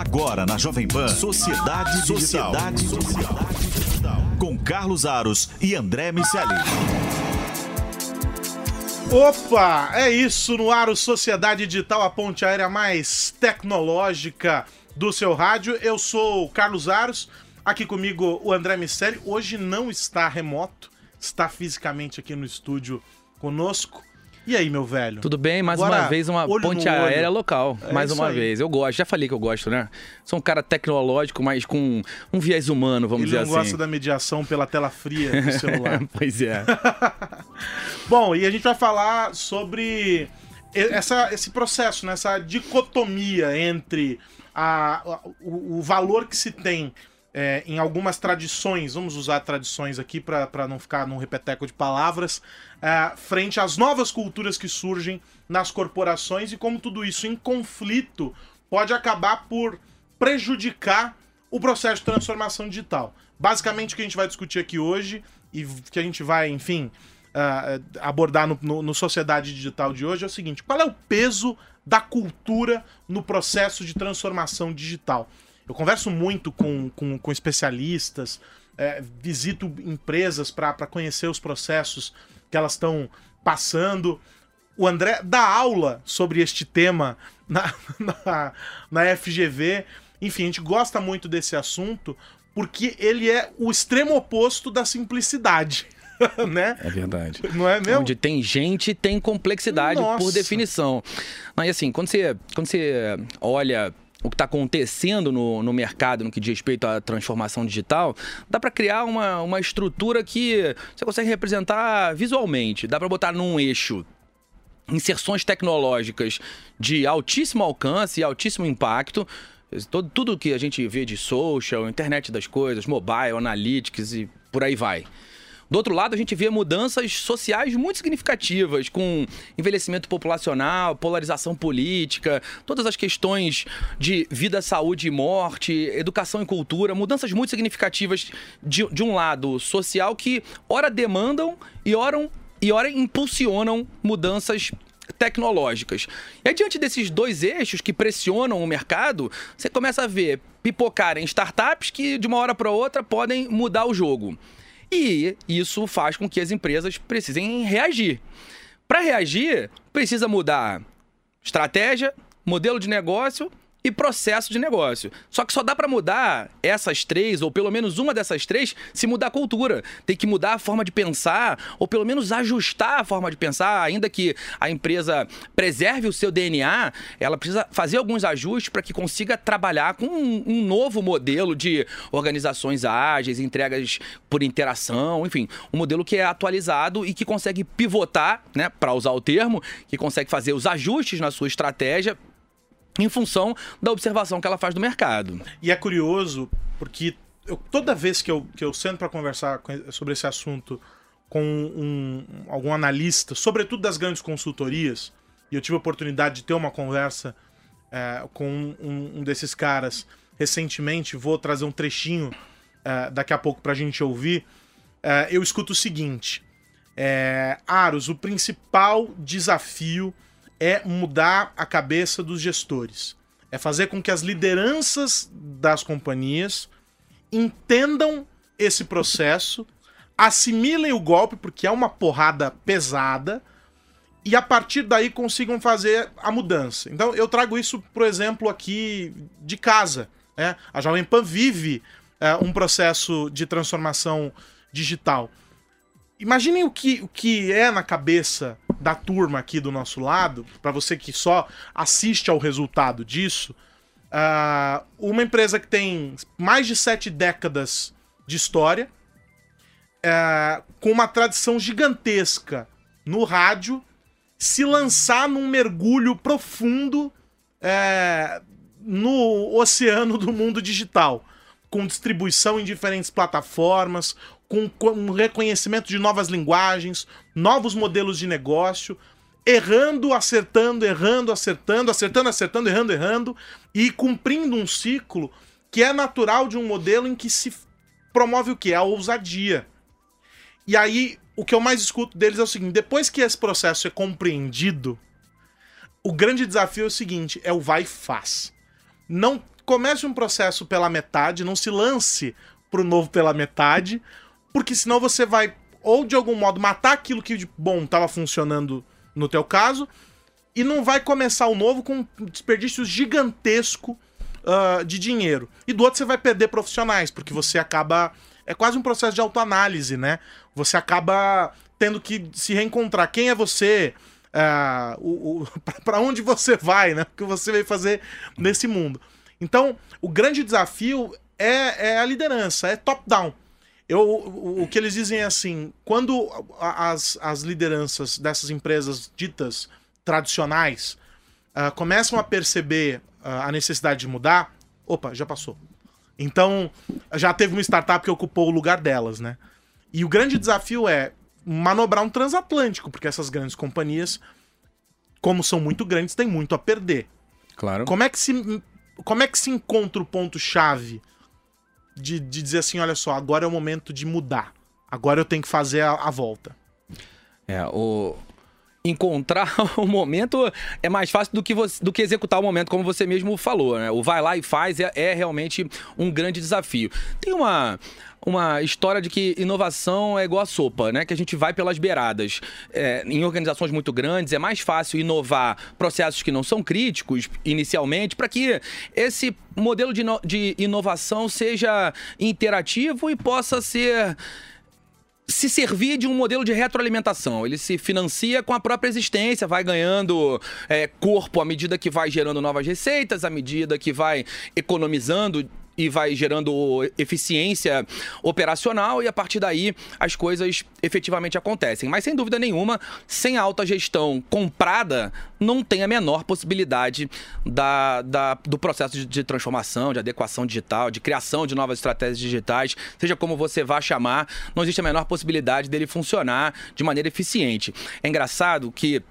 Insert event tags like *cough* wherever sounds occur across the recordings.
Agora na Jovem Pan, Sociedade Digital. Sociedade Digital. Com Carlos Aros e André Miceli. Opa, é isso no ar, o Sociedade Digital, a ponte aérea mais tecnológica do seu rádio. Eu sou o Carlos Aros, aqui comigo o André Miceli. Hoje não está remoto, está fisicamente aqui no estúdio conosco. E aí, meu velho? Tudo bem? Mais Agora, uma vez, uma ponte aérea local. É mais uma aí. vez. Eu gosto, já falei que eu gosto, né? Sou um cara tecnológico, mas com um viés humano, vamos Ele dizer não assim. gosta da mediação pela tela fria do *laughs* celular. pois é. *laughs* Bom, e a gente vai falar sobre essa, esse processo, né? essa dicotomia entre a- o, o valor que se tem é, em algumas tradições, vamos usar tradições aqui para não ficar num repeteco de palavras, é, frente às novas culturas que surgem nas corporações e como tudo isso em conflito pode acabar por prejudicar o processo de transformação digital. Basicamente, o que a gente vai discutir aqui hoje e que a gente vai, enfim, ah, abordar no, no- no Sociedade Digital de hoje é o seguinte: qual é o peso da cultura no processo de transformação digital? Eu converso muito com, com, com especialistas, é, visito empresas para conhecer os processos que elas estão passando. O André dá aula sobre este tema na, *laughs* na, na FGV. Enfim, a gente gosta muito desse assunto porque ele é o extremo oposto da simplicidade, *laughs* né? É verdade. Não é mesmo? Onde tem gente, tem complexidade Nossa. por definição. E assim, quando você, quando você olha o que está acontecendo no, no mercado no que diz respeito à transformação digital, dá para criar uma, uma estrutura que você consegue representar visualmente. Dá para botar num eixo inserções tecnológicas de altíssimo alcance e altíssimo impacto. Todo, tudo que a gente vê de social, internet das coisas, mobile, analytics e por aí vai. Do outro lado, a gente vê mudanças sociais muito significativas, com envelhecimento populacional, polarização política, todas as questões de vida, saúde e morte, educação e cultura, mudanças muito significativas de, de um lado social que ora demandam e ora, e ora impulsionam mudanças tecnológicas. E diante desses dois eixos que pressionam o mercado, você começa a ver pipocarem startups que de uma hora para outra podem mudar o jogo. E isso faz com que as empresas precisem reagir. Para reagir, precisa mudar estratégia, modelo de negócio e processo de negócio. Só que só dá para mudar essas três, ou pelo menos uma dessas três, se mudar a cultura. Tem que mudar a forma de pensar, ou pelo menos ajustar a forma de pensar, ainda que a empresa preserve o seu DNA, ela precisa fazer alguns ajustes para que consiga trabalhar com um, um novo modelo de organizações ágeis, entregas por interação, enfim, um modelo que é atualizado e que consegue pivotar, né, para usar o termo, que consegue fazer os ajustes na sua estratégia em função da observação que ela faz do mercado. E é curioso porque eu- toda vez que eu, que eu sento para conversar sobre esse assunto com um- algum analista, sobretudo das grandes consultorias, e eu tive a oportunidade de ter uma conversa é, com um, um desses caras recentemente, vou trazer um trechinho é, daqui a pouco para a gente ouvir. É, eu escuto o seguinte: é, Aros, o principal desafio é mudar a cabeça dos gestores. É fazer com que as lideranças das companhias entendam esse processo, assimilem o golpe, porque é uma porrada pesada, e a partir daí consigam fazer a mudança. Então eu trago isso, por exemplo, aqui de casa. né? A Jovem Pan vive é, um processo de transformação digital. Imaginem o que, o que é na cabeça da turma aqui do nosso lado, para você que só assiste ao resultado disso. ah, uma empresa que tem mais de sete décadas de história, ah, com uma tradição gigantesca no rádio, se lançar num mergulho profundo é, no oceano do mundo digital, com distribuição em diferentes plataformas, com, com reconhecimento de novas linguagens, novos modelos de negócio, errando, acertando, errando, acertando, acertando, acertando, errando, errando, e cumprindo um ciclo que é natural de um modelo em que se promove o que? A ousadia. E aí, o que eu mais escuto deles é o seguinte: depois que esse processo é compreendido, o grande desafio é o seguinte: é o vai e faz. Não comece um processo pela metade, não se lance pro novo pela metade, porque senão você vai, ou de algum modo, matar aquilo que de bom estava funcionando no teu caso, e não vai começar o novo com um desperdício gigantesco uh, de dinheiro. E do outro você vai perder profissionais, porque você acaba. É quase um processo de autoanálise, né? Você acaba tendo que se reencontrar. Quem é você? Uh, o *laughs* para onde você vai, né? O que você vai fazer nesse mundo. Então, o grande desafio é, é a liderança, é top-down. Eu, o, o, que eles dizem é assim: quando as, as lideranças dessas empresas ditas tradicionais uh, começam a perceber uh, a necessidade de mudar, opa, já passou. Então, já teve uma startup que ocupou o lugar delas, né? E o grande desafio é manobrar um transatlântico, porque essas grandes companhias, como são muito grandes, têm muito a perder. Claro. Como é que se, como é que se encontra o ponto-chave de, de dizer assim: olha só, agora é o momento de mudar. Agora eu tenho que fazer a, a volta. É, o, encontrar *laughs* o momento é mais fácil do que, você, do que executar o momento, como você mesmo falou. Né? O vai lá e faz é, é realmente um grande desafio. Tem uma uma história de que inovação é igual a sopa, né? Que a gente vai pelas beiradas. É, em organizações muito grandes é mais fácil inovar processos que não são críticos inicialmente para que esse modelo de, de inovação seja interativo e possa ser se servir de um modelo de retroalimentação. Ele se financia com a própria existência, vai ganhando é, corpo à medida que vai gerando novas receitas, à medida que vai economizando e vai gerando eficiência operacional e a partir daí as coisas efetivamente acontecem. Mas sem dúvida nenhuma, sem alta gestão comprada, não tem a menor possibilidade da, da, do processo de, de transformação, de adequação digital, de criação de novas estratégias digitais, seja como você vá chamar, não existe a menor possibilidade dele funcionar de maneira eficiente. É engraçado que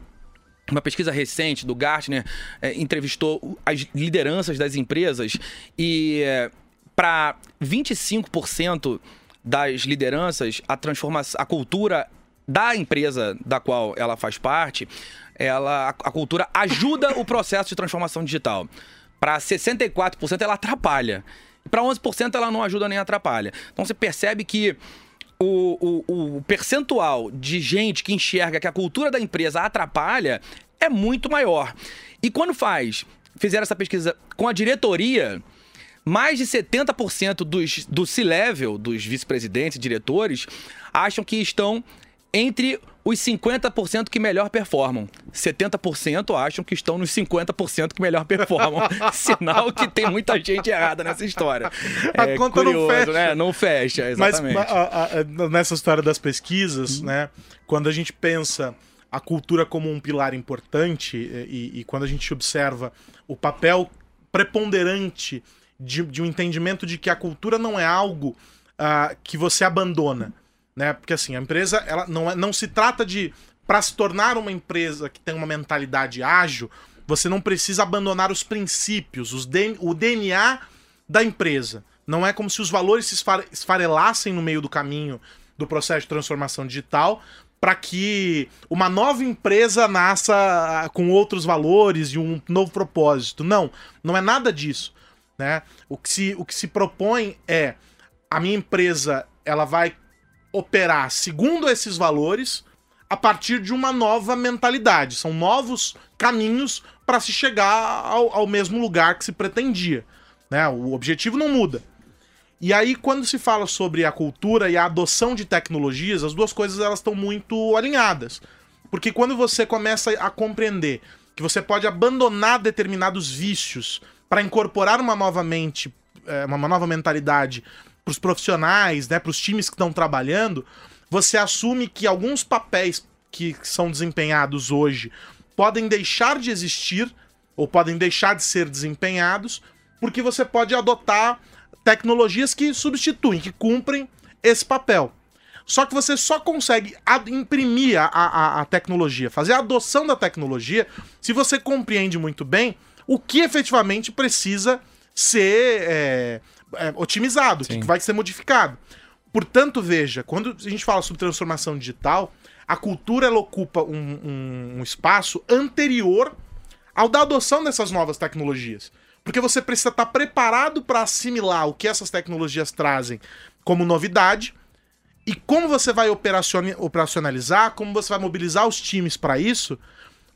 uma pesquisa recente do Gartner é, entrevistou as lideranças das empresas e é, para 25% das lideranças, a transformação, a cultura da empresa da qual ela faz parte, ela, a cultura ajuda o processo de transformação digital. Para 64% ela atrapalha. Para 11% ela não ajuda nem atrapalha. Então você percebe que o, o, o percentual de gente que enxerga que a cultura da empresa atrapalha é muito maior. E quando faz, fizeram essa pesquisa com a diretoria, mais de 70% dos, do C-level, dos vice-presidentes e diretores, acham que estão entre os 50% que melhor performam. 70% acham que estão nos 50% que melhor performam. *laughs* Sinal que tem muita gente errada nessa história. A é conta curioso, não fecha. Né? Não fecha, exatamente. Mas a, a, nessa história das pesquisas, né? Quando a gente pensa a cultura como um pilar importante e, e quando a gente observa o papel preponderante de, de, um entendimento de que a cultura não é algo uh, que você abandona, né? Porque assim, a empresa ela não, é, não se trata de para se tornar uma empresa que tem uma mentalidade ágil, você não precisa abandonar os princípios, os o DNA da empresa. Não é como se os valores se esfarelassem no meio do caminho do processo de transformação digital, para que uma nova empresa nasça ah, com outros valores e um novo propósito. Não, não é nada disso. Né? O, que se, o que se propõe é a minha empresa ela vai operar segundo esses valores a partir de uma nova mentalidade. São novos caminhos para se chegar ao, ao mesmo lugar que se pretendia. Né? O objetivo não muda. E aí, quando se fala sobre a cultura e a adoção de tecnologias, as duas coisas elas estão muito alinhadas. Porque quando você começa a compreender que você pode abandonar determinados vícios para incorporar uma nova mente, é, uma nova mentalidade para os profissionais, né, para os times que estão trabalhando, você assume que alguns papéis que são desempenhados hoje podem deixar de existir ou podem deixar de ser desempenhados, porque você pode adotar tecnologias que substituem, que cumprem esse papel. Só que você só consegue imprimir a, a, a, tecnologia, fazer a adoção da tecnologia, se você compreende muito bem o que efetivamente precisa ser é, é, otimizado, que vai ser modificado. Portanto, veja, quando a gente fala sobre transformação digital, a cultura ela ocupa um, um, um espaço anterior ao da adoção dessas novas tecnologias. porque você precisa estar preparado para assimilar o que essas tecnologias trazem como novidade e como você vai operacionalizar, como você vai mobilizar os times para isso,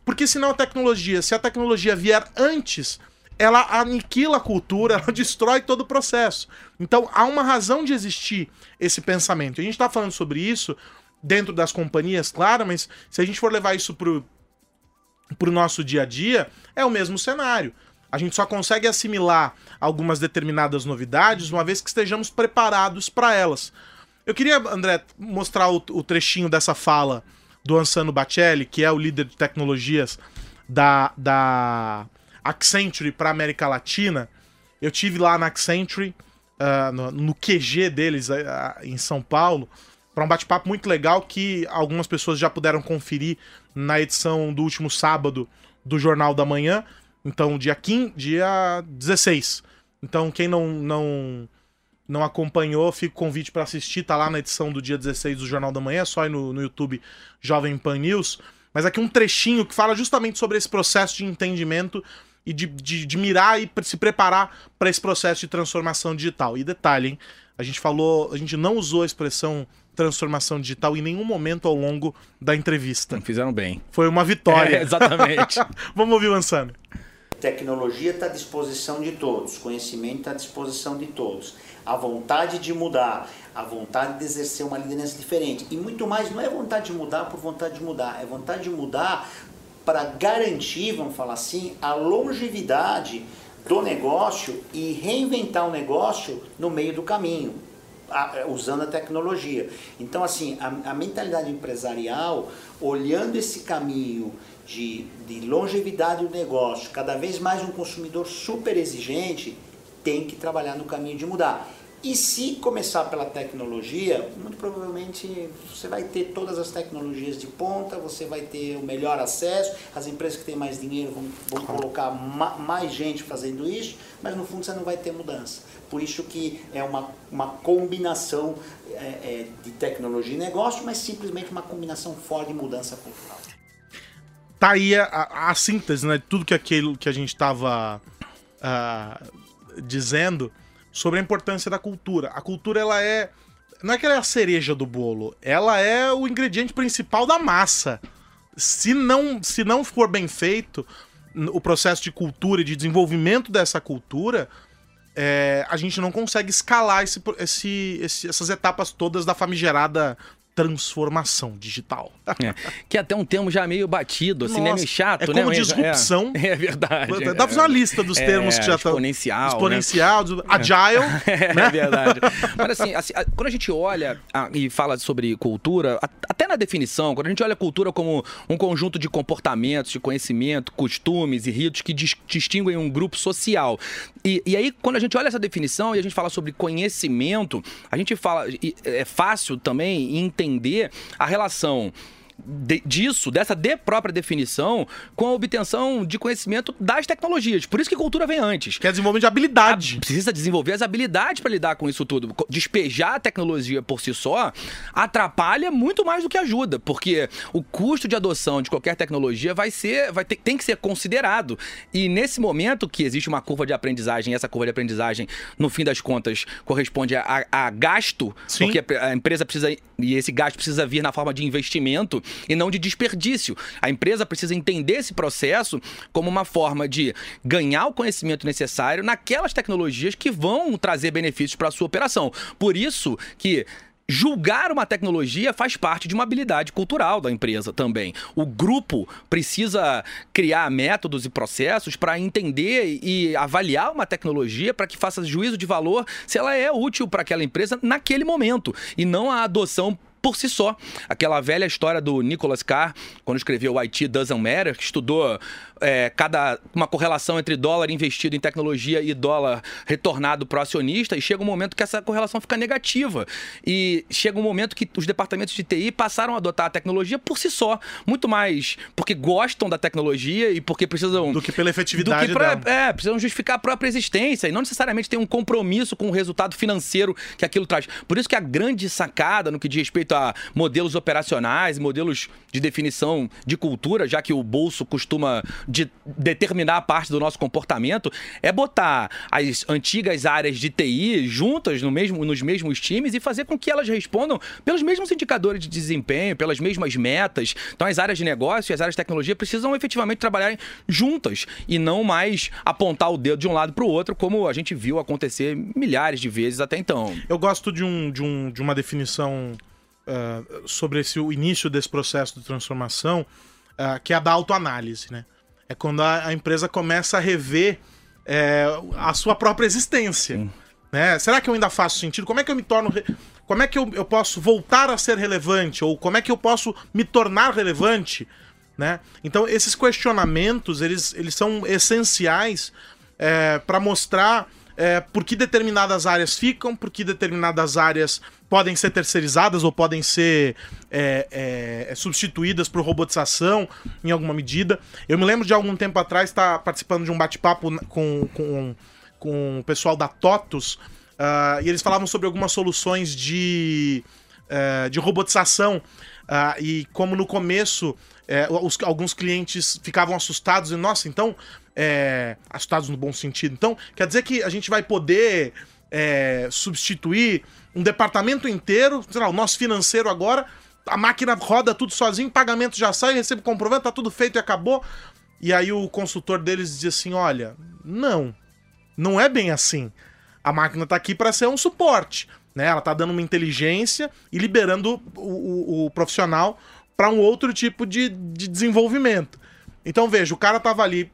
porque senão a tecnologia, se a tecnologia vier antes, ela aniquila a cultura, *laughs* ela destrói todo o processo. Então há uma razão de existir esse pensamento. A gente está falando sobre isso dentro das companhias, claro, mas se a gente for levar isso pro, pro nosso dia a dia, é o mesmo cenário. A gente só consegue assimilar algumas determinadas novidades uma vez que estejamos preparados para elas. Eu queria, André, mostrar o, o, trechinho dessa fala do Ansano Bacelli, que é o líder de tecnologias da, da Accenture para América Latina. Eu tive lá na Accenture, uh, no, no, QG deles uh, em São Paulo, para um bate-papo muito legal que algumas pessoas já puderam conferir na edição do último sábado do Jornal da Manhã. Então, dia, 15, dia 16. Então, quem não, não, não acompanhou, fica o convite para assistir. Tá lá na edição do dia 16 do Jornal da Manhã, é só ir no, no YouTube Jovem Pan News. Mas aqui um trechinho que fala justamente sobre esse processo de entendimento e de, de, de mirar e se preparar para esse processo de transformação digital. E detalhe, hein? A gente falou, a gente não usou a expressão transformação digital em nenhum momento ao longo da entrevista. Fizeram bem. Foi uma vitória. É, exatamente. *laughs* Vamos ouvir o Ansano. Tecnologia está à disposição de todos, conhecimento está à disposição de todos. A vontade de mudar, a vontade de exercer uma liderança diferente. E muito mais, não é vontade de mudar por vontade de mudar, é vontade de mudar para garantir, vamos falar assim, a longevidade do negócio e reinventar o negócio no meio do caminho, usando a tecnologia. Então, assim, a, a mentalidade empresarial, olhando esse caminho de, de longevidade do negócio, cada vez mais um consumidor super exigente, tem que trabalhar no caminho de mudar. E se começar pela tecnologia, muito provavelmente você vai ter todas as tecnologias de ponta, você vai ter o melhor acesso, as empresas que têm mais dinheiro vão, vão colocar ma, mais gente fazendo isso, mas no fundo você não vai ter mudança. Por isso que é uma, uma combinação é, é, de tecnologia e negócio, mas simplesmente uma combinação fora de mudança cultural. Tá aí a, a, a síntese né, de tudo que, aquilo que a gente estava uh, ah, dizendo sobre a importância da cultura. A cultura, ela é. Não é que ela é a cereja do bolo, ela é o ingrediente principal da massa. Se não, se não for bem feito o processo de cultura e de desenvolvimento dessa cultura, é, a gente não consegue escalar esse, esse, esse, essas etapas todas da famigerada transformação digital. É, que é até um termo já meio batido, assim? Nossa, né? Meio chato, é né? como né? disrupção. É, *laughs* é verdade. Dá pra fazer uma lista dos termos é, que já estão. Exponencial. Exponencial, né? agile. *laughs* É, né? é verdade. Mas assim, assim, quando a gente olha e fala sobre cultura, até na definição, quando a gente olha a cultura como um conjunto de comportamentos, de conhecimento, costumes e ritos que distinguem um grupo social. E, e aí, quando a gente olha essa definição e a gente fala sobre conhecimento, a gente fala. É fácil também entender entender a relação de, disso, dessa de própria definição, com a obtenção de conhecimento das tecnologias. Por isso que cultura vem antes. Que é desenvolvimento de habilidade. A, precisa desenvolver as habilidades para lidar com isso tudo. Despejar a tecnologia por si só atrapalha muito mais do que ajuda, porque o custo de adoção de qualquer tecnologia vai ser, vai ter, tem que ser considerado. E nesse momento que existe uma curva de aprendizagem, essa curva de aprendizagem, no fim das contas, corresponde a, a gasto, Sim. porque a empresa precisa e esse gasto precisa vir na forma de investimento e não de desperdício. A empresa precisa entender esse processo como uma forma de ganhar o conhecimento necessário naquelas tecnologias que vão trazer benefícios para a sua operação. Por isso que Julgar uma tecnologia faz parte de uma habilidade cultural da empresa também. O grupo precisa criar métodos e processos para entender e avaliar uma tecnologia para que faça juízo de valor se ela é útil para aquela empresa naquele momento e não a adoção por si só. Aquela velha história do Nicholas Carr, quando escreveu IT Doesn't Matter, que estudou é, cada uma correlação entre dólar investido em tecnologia e dólar retornado para o acionista, e chega um momento que essa correlação fica negativa. E chega um momento que os departamentos de TI passaram a adotar a tecnologia por si só, muito mais porque gostam da tecnologia e porque precisam. Do que pela efetividade do que pra, É, precisam justificar a própria existência e não necessariamente tem um compromisso com o resultado financeiro que aquilo traz. Por isso que a grande sacada no que diz respeito a modelos operacionais, modelos de definição de cultura, já que o bolso costuma de determinar parte do nosso comportamento, é botar as antigas áreas de TI juntas no mesmo, nos mesmos times e fazer com que elas respondam pelos mesmos indicadores de desempenho, pelas mesmas metas. Então, as áreas de negócio e as áreas de tecnologia precisam efetivamente trabalhar juntas e não mais apontar o dedo de um lado para o outro, como a gente viu acontecer milhares de vezes até então. Eu gosto de, um, de, um, de uma definição uh, sobre esse, o início desse processo de transformação, uh, que é a da autoanálise, né? É quando a, a empresa começa a rever é, a sua própria existência. Né? Será que eu ainda faço sentido? Como é que eu me torno. Re... Como é que eu, eu posso voltar a ser relevante? Ou como é que eu posso me tornar relevante? Né? Então, esses questionamentos, eles, eles são essenciais é, para mostrar é, por que determinadas áreas ficam, por que determinadas áreas podem ser terceirizadas ou podem ser é, é, é substituídas por robotização em alguma medida. Eu me lembro de algum tempo atrás estar participando de um bate-papo com, com, com o pessoal da TOTUS uh, e eles falavam sobre algumas soluções de, uh, de robotização uh, e como no começo é, os, alguns clientes ficavam assustados e, nossa, então é, assustados no bom sentido. Então, quer dizer que a gente vai poder é, substituir um departamento inteiro, sei lá, o nosso financeiro agora, a máquina roda tudo sozinho, pagamento já sai, recebo comprovante, tá tudo feito e acabou. E aí o consultor deles dizia assim: olha, não, não é bem assim. A máquina tá aqui para ser um suporte. Né? Ela tá dando uma inteligência e liberando o, o, o profissional para um outro tipo de, de desenvolvimento. Então veja, o cara tava ali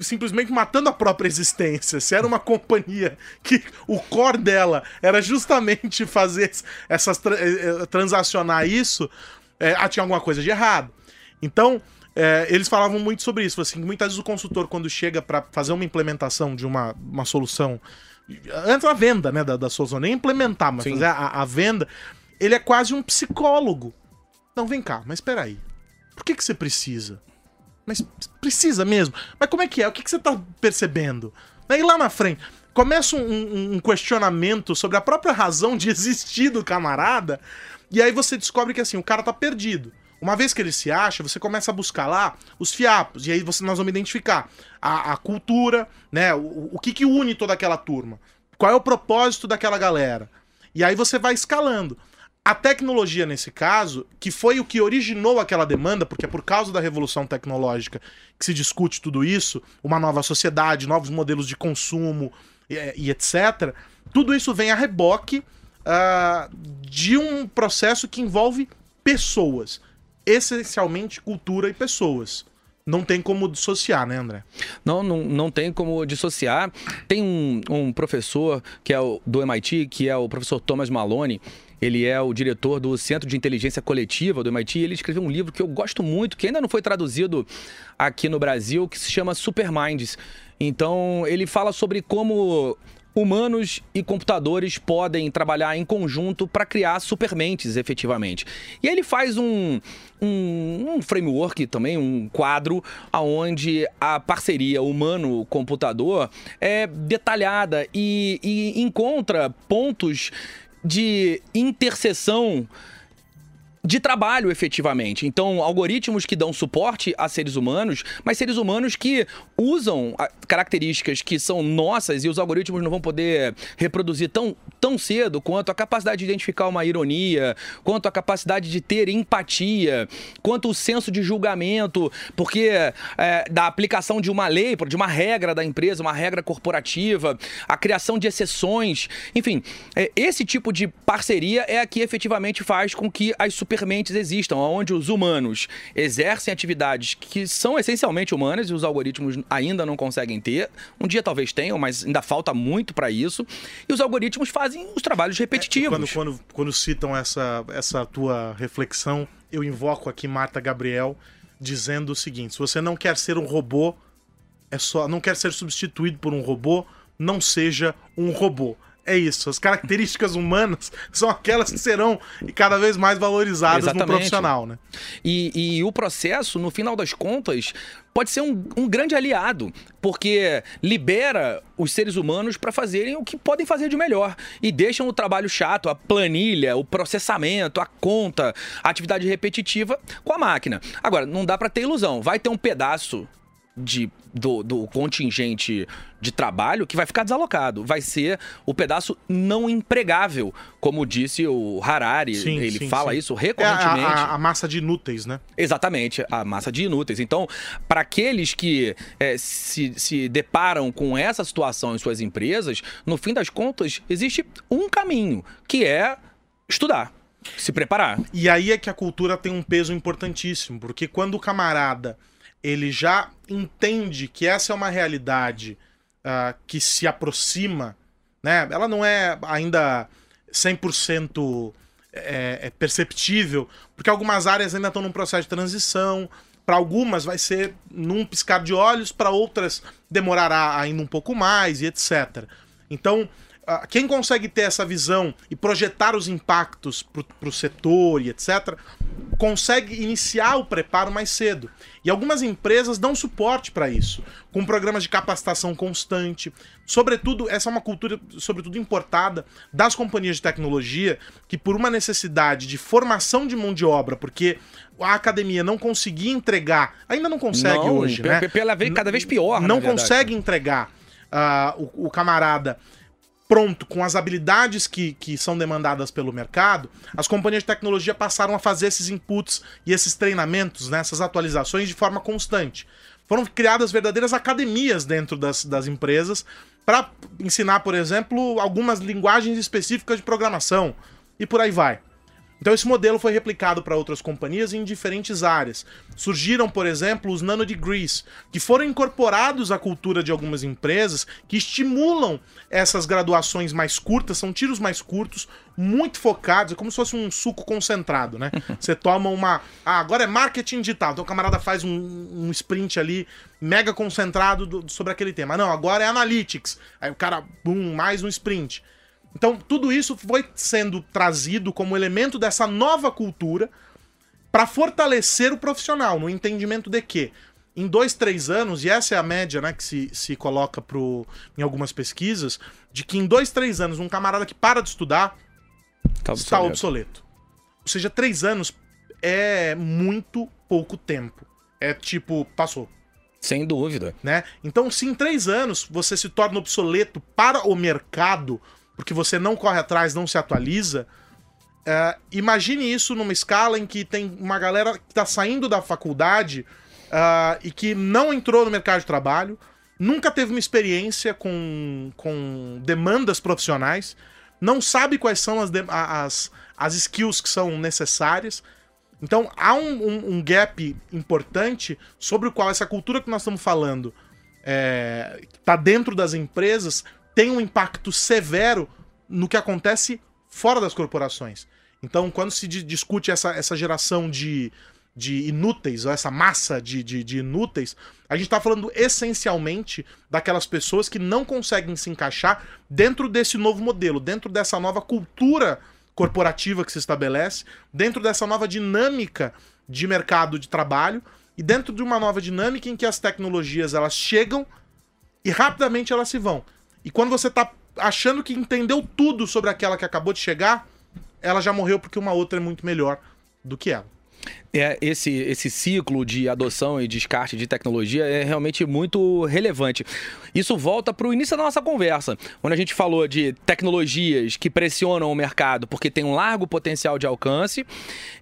simplesmente matando a própria existência. Se era uma companhia que o core dela era justamente fazer essas eh, eh, transacionar isso, é, tinha alguma coisa de errado. Então, é, eles falavam muito sobre isso. Assim, muitas vezes o consultor, quando chega para fazer uma implementação de uma, uma solução, antes da venda né, da, da solução, nem implementar, mas Sim. fazer a, a, venda, ele é quase um psicólogo. Não, vem cá, mas espera aí. Por que, que você precisa? Mas precisa mesmo. Mas como é que é? O que, que você tá percebendo? Aí lá na frente, começa um, um, questionamento sobre a própria razão de existir do camarada, e aí você descobre que assim, o cara tá perdido. Uma vez que ele se acha, você começa a buscar lá os fiapos, e aí você, nós vamos identificar a, a cultura, né? O, o que, que une toda aquela turma. Qual é o propósito daquela galera? E aí você vai escalando. A tecnologia, nesse caso, que foi o que originou aquela demanda, porque é por causa da revolução tecnológica que se discute tudo isso, uma nova sociedade, novos modelos de consumo e, e etc., tudo isso vem a reboque uh, de um processo que envolve pessoas, essencialmente cultura e pessoas. Não tem como dissociar, né, André? Não, não, não tem como dissociar. Tem um, um professor que é o, do MIT, que é o professor Thomas Maloney, ele é o diretor do Centro de Inteligência Coletiva do MIT. Ele escreveu um livro que eu gosto muito, que ainda não foi traduzido aqui no Brasil, que se chama Superminds. Então, ele fala sobre como humanos e computadores podem trabalhar em conjunto para criar supermentes, efetivamente. E aí ele faz um, um, um, framework também, um quadro, onde a parceria humano-computador é detalhada e, e encontra pontos de interseção de trabalho efetivamente. Então, algoritmos que dão suporte a seres humanos, mas seres humanos que usam ah, características que são nossas e os algoritmos não vão poder reproduzir tão, tão cedo quanto a capacidade de identificar uma ironia, quanto a capacidade de ter empatia, quanto o senso de julgamento, porque é, da aplicação de uma lei, de uma regra da empresa, uma regra corporativa, a criação de exceções, enfim, é, esse tipo de parceria é a que efetivamente faz com que as super supermentes existam, onde os humanos exercem atividades que são essencialmente humanas e os algoritmos ainda não conseguem ter. Um dia talvez tenham, mas ainda falta muito para isso. E os algoritmos fazem os trabalhos repetitivos. É, quando, quando, quando citam essa, essa tua reflexão, eu invoco aqui Marta Gabriel dizendo o seguinte: se você não quer ser um robô, é só não quer ser substituído por um robô, não seja um robô. É isso. As características humanas *laughs* são aquelas que serão cada vez mais valorizadas Exatamente. no profissional, né? E, e, o processo, no final das contas, pode ser um, um grande aliado, porque libera os seres humanos para fazerem o que podem fazer de melhor e deixam o trabalho chato, a planilha, o processamento, a conta, a atividade repetitiva com a máquina. Agora, não dá para ter ilusão. Vai ter um pedaço de, do, do, contingente de trabalho que vai ficar desalocado. Vai ser o pedaço não empregável, como disse o Harari. Sim, ele sim, fala sim. isso recorrentemente. É a, a, a, massa de inúteis, né? Exatamente, a massa de inúteis. Então, para aqueles que é, se, se deparam com essa situação em suas empresas, no fim das contas, existe um caminho, que é estudar se preparar. E aí é que a cultura tem um peso importantíssimo, porque quando o camarada ele já entende que essa é uma realidade uh, que se aproxima, né? Ela não é ainda 100% é, é perceptível, porque algumas áreas ainda estão num processo de transição. Para algumas vai ser num piscar de olhos, para outras demorará ainda um pouco mais e etc. Então, uh, quem consegue ter essa visão e projetar os impactos para o setor e etc., consegue iniciar o preparo mais cedo. E algumas empresas dão suporte para isso, com programas de capacitação constante. Sobretudo, essa é uma cultura, sobretudo, importada das companhias de tecnologia, que por uma necessidade de formação de mão de obra, porque a academia não conseguia entregar, ainda não consegue não, hoje, né? Pela vez, cada vez pior. Não consegue entregar uh, o, o camarada pronto, com as habilidades que, que são demandadas pelo mercado, as companhias de tecnologia passaram a fazer esses inputs e esses treinamentos, né, essas atualizações de forma constante. Foram criadas verdadeiras academias dentro das, das empresas para ensinar, por exemplo, algumas linguagens específicas de programação e por aí vai. Então esse modelo foi replicado para outras companhias em diferentes áreas. Surgiram, por exemplo, os nanodegrees, que foram incorporados à cultura de algumas empresas que estimulam essas graduações mais curtas, são tiros mais curtos, muito focados, é como se fosse um suco concentrado, né? *laughs* Você toma uma. Ah, agora é marketing digital. Então o camarada faz um, um sprint ali, mega concentrado do, sobre aquele tema. Não, agora é analytics. Aí o cara, bum, mais um sprint. Então, tudo isso foi sendo trazido como elemento dessa nova cultura para fortalecer o profissional, no entendimento de que em dois, três anos, e essa é a média né, que se, se coloca pro, em algumas pesquisas, de que em dois, três anos, um camarada que para de estudar tá obsoleto. está obsoleto. Ou seja, três anos é muito pouco tempo. É tipo, passou. Sem dúvida. Né? Então, se em três anos você se torna obsoleto para o mercado, porque você não corre atrás, não se atualiza. Uh, imagine isso numa escala em que tem uma galera que está saindo da faculdade uh, e que não entrou no mercado de trabalho, nunca teve uma experiência com, com demandas profissionais, não sabe quais são as, as, as skills que são necessárias. Então há um, um, um, gap importante sobre o qual essa cultura que nós estamos falando está é, tá dentro das empresas tem um impacto severo no que acontece fora das corporações. Então, quando se discute essa, essa geração de, de inúteis, ou essa massa de, de, de inúteis, a gente está falando essencialmente daquelas pessoas que não conseguem se encaixar dentro desse novo modelo, dentro dessa nova cultura corporativa que se estabelece, dentro dessa nova dinâmica de mercado de trabalho e dentro de uma nova dinâmica em que as tecnologias elas chegam e rapidamente elas se vão. E quando você tá achando que entendeu tudo sobre aquela que acabou de chegar, ela já morreu porque uma outra é muito melhor do que ela. É, esse, esse ciclo de adoção e descarte de tecnologia é realmente muito relevante. Isso volta para o início da nossa conversa, quando a gente falou de tecnologias que pressionam o mercado porque tem um largo potencial de alcance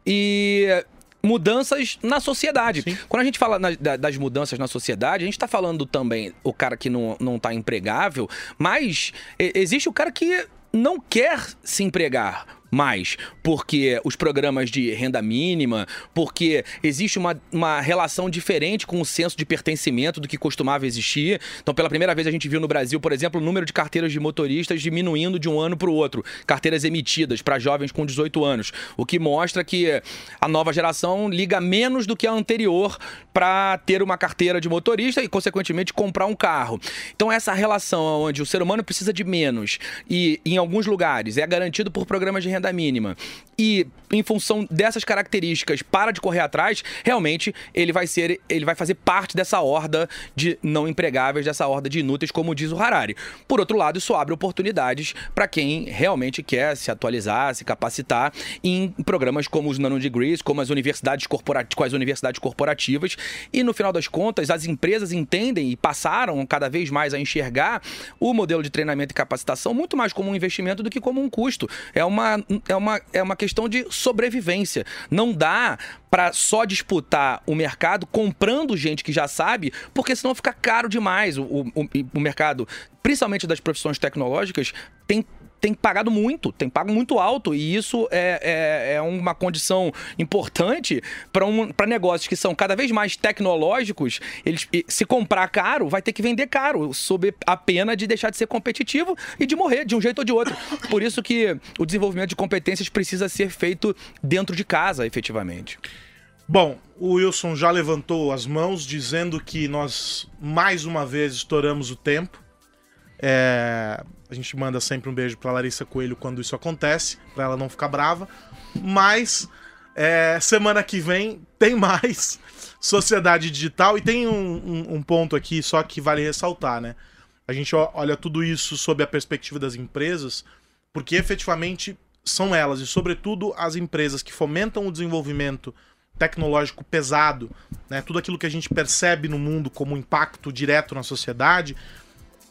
e mudanças na sociedade. Sim. Quando a gente fala na, das mudanças na sociedade, a gente está falando também o cara que não, não tá empregável, mas existe o cara que não quer se empregar mais, porque os programas de renda mínima, porque existe uma, uma relação diferente com o senso de pertencimento do que costumava existir. Então, pela primeira vez, a gente viu no Brasil, por exemplo, o número de carteiras de motoristas diminuindo de um ano para o outro, carteiras emitidas para jovens com 18 anos, o que mostra que a nova geração liga menos do que a anterior para ter uma carteira de motorista e, consequentemente, comprar um carro. Então, essa relação onde o ser humano precisa de menos e, em alguns lugares, é garantido por programas de renda mínima. E, em função dessas características, para de correr atrás, realmente ele vai ser, ele vai fazer parte dessa horda de não empregáveis, dessa horda de inúteis, como diz o Harari. Por outro lado, isso abre oportunidades para quem realmente quer se atualizar, se capacitar em programas como os nanodegrees, como as universidades corporativas, com as universidades corporativas. E no final das contas, as empresas entendem e passaram cada vez mais a enxergar o modelo de treinamento e capacitação muito mais como um investimento do que como um custo. É uma, é uma, é uma questão de sobrevivência. Não dá para só disputar o mercado comprando gente que já sabe, porque senão fica caro demais. O, o, o mercado, principalmente das profissões tecnológicas, tem tem pagado muito, tem pago muito alto, e isso é, é, é uma condição importante para um, negócios que são cada vez mais tecnológicos. Eles, se comprar caro, vai ter que vender caro, sob a pena de deixar de ser competitivo e de morrer de um jeito ou de outro. Por isso que o desenvolvimento de competências precisa ser feito dentro de casa, efetivamente. Bom, o Wilson já levantou as mãos dizendo que nós mais uma vez estouramos o tempo. É, a gente manda sempre um beijo pra Larissa Coelho quando isso acontece, pra ela não ficar brava. Mas é, semana que vem tem mais *laughs* Sociedade Digital e tem um, um, um, ponto aqui só que vale ressaltar, né? A gente olha tudo isso sob a perspectiva das empresas, porque efetivamente são elas, e sobretudo as empresas que fomentam o desenvolvimento tecnológico pesado, né? tudo aquilo que a gente percebe no mundo como impacto direto na sociedade,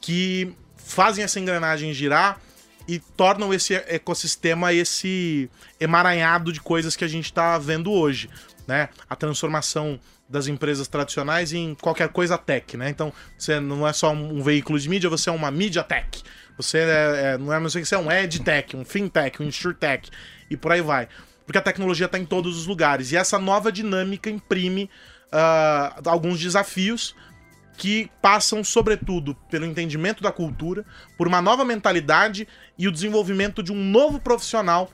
que fazem essa engrenagem girar e tornam esse ecossistema esse emaranhado de coisas que a gente está vendo hoje, né? A transformação das empresas tradicionais em qualquer coisa tech, né? Então, você não é só um veículo de mídia, você é uma mídia tech. Você é, é, não é mais você é um edtech, um fintech, um insurtech e por aí vai. Porque a tecnologia está em todos os lugares. E essa nova dinâmica imprime uh, alguns desafios que passam, sobretudo, pelo entendimento da cultura, por uma nova mentalidade e o desenvolvimento de um novo profissional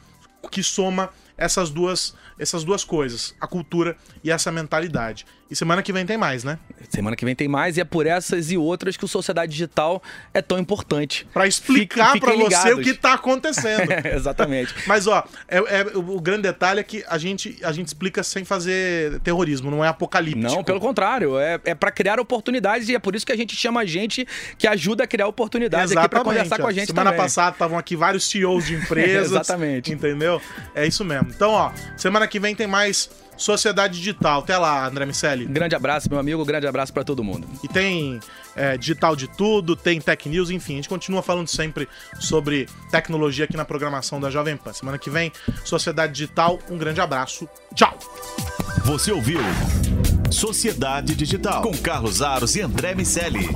que soma essas duas, essas duas coisas, a cultura e essa mentalidade. E semana que vem tem mais, né? Semana que vem tem mais e é por essas e outras que o Sociedade Digital é tão importante. Para explicar para você o que tá acontecendo. *laughs* exatamente. Mas ó, é, é, o grande detalhe é que a gente, a gente explica sem fazer terrorismo, não é apocalíptico. Não, pelo contrário, é, é para criar oportunidades e é por isso que a gente chama gente que ajuda a criar oportunidades Exatamente, aqui para conversar com a gente Semana também. passada estavam aqui vários CEOs de *laughs* empresas. Exatamente. Entendeu? É isso mesmo. Então, ó, semana que vem tem mais Sociedade Digital. Até lá, André Miceli. Grande abraço, meu amigo. Grande abraço para todo mundo. E tem é, digital de tudo, tem tech news, enfim. A gente continua falando sempre sobre tecnologia aqui na programação da Jovem Pan. Semana que vem, Sociedade Digital. Um grande abraço. Tchau. Você ouviu Sociedade Digital com Carlos Aros e André Miceli.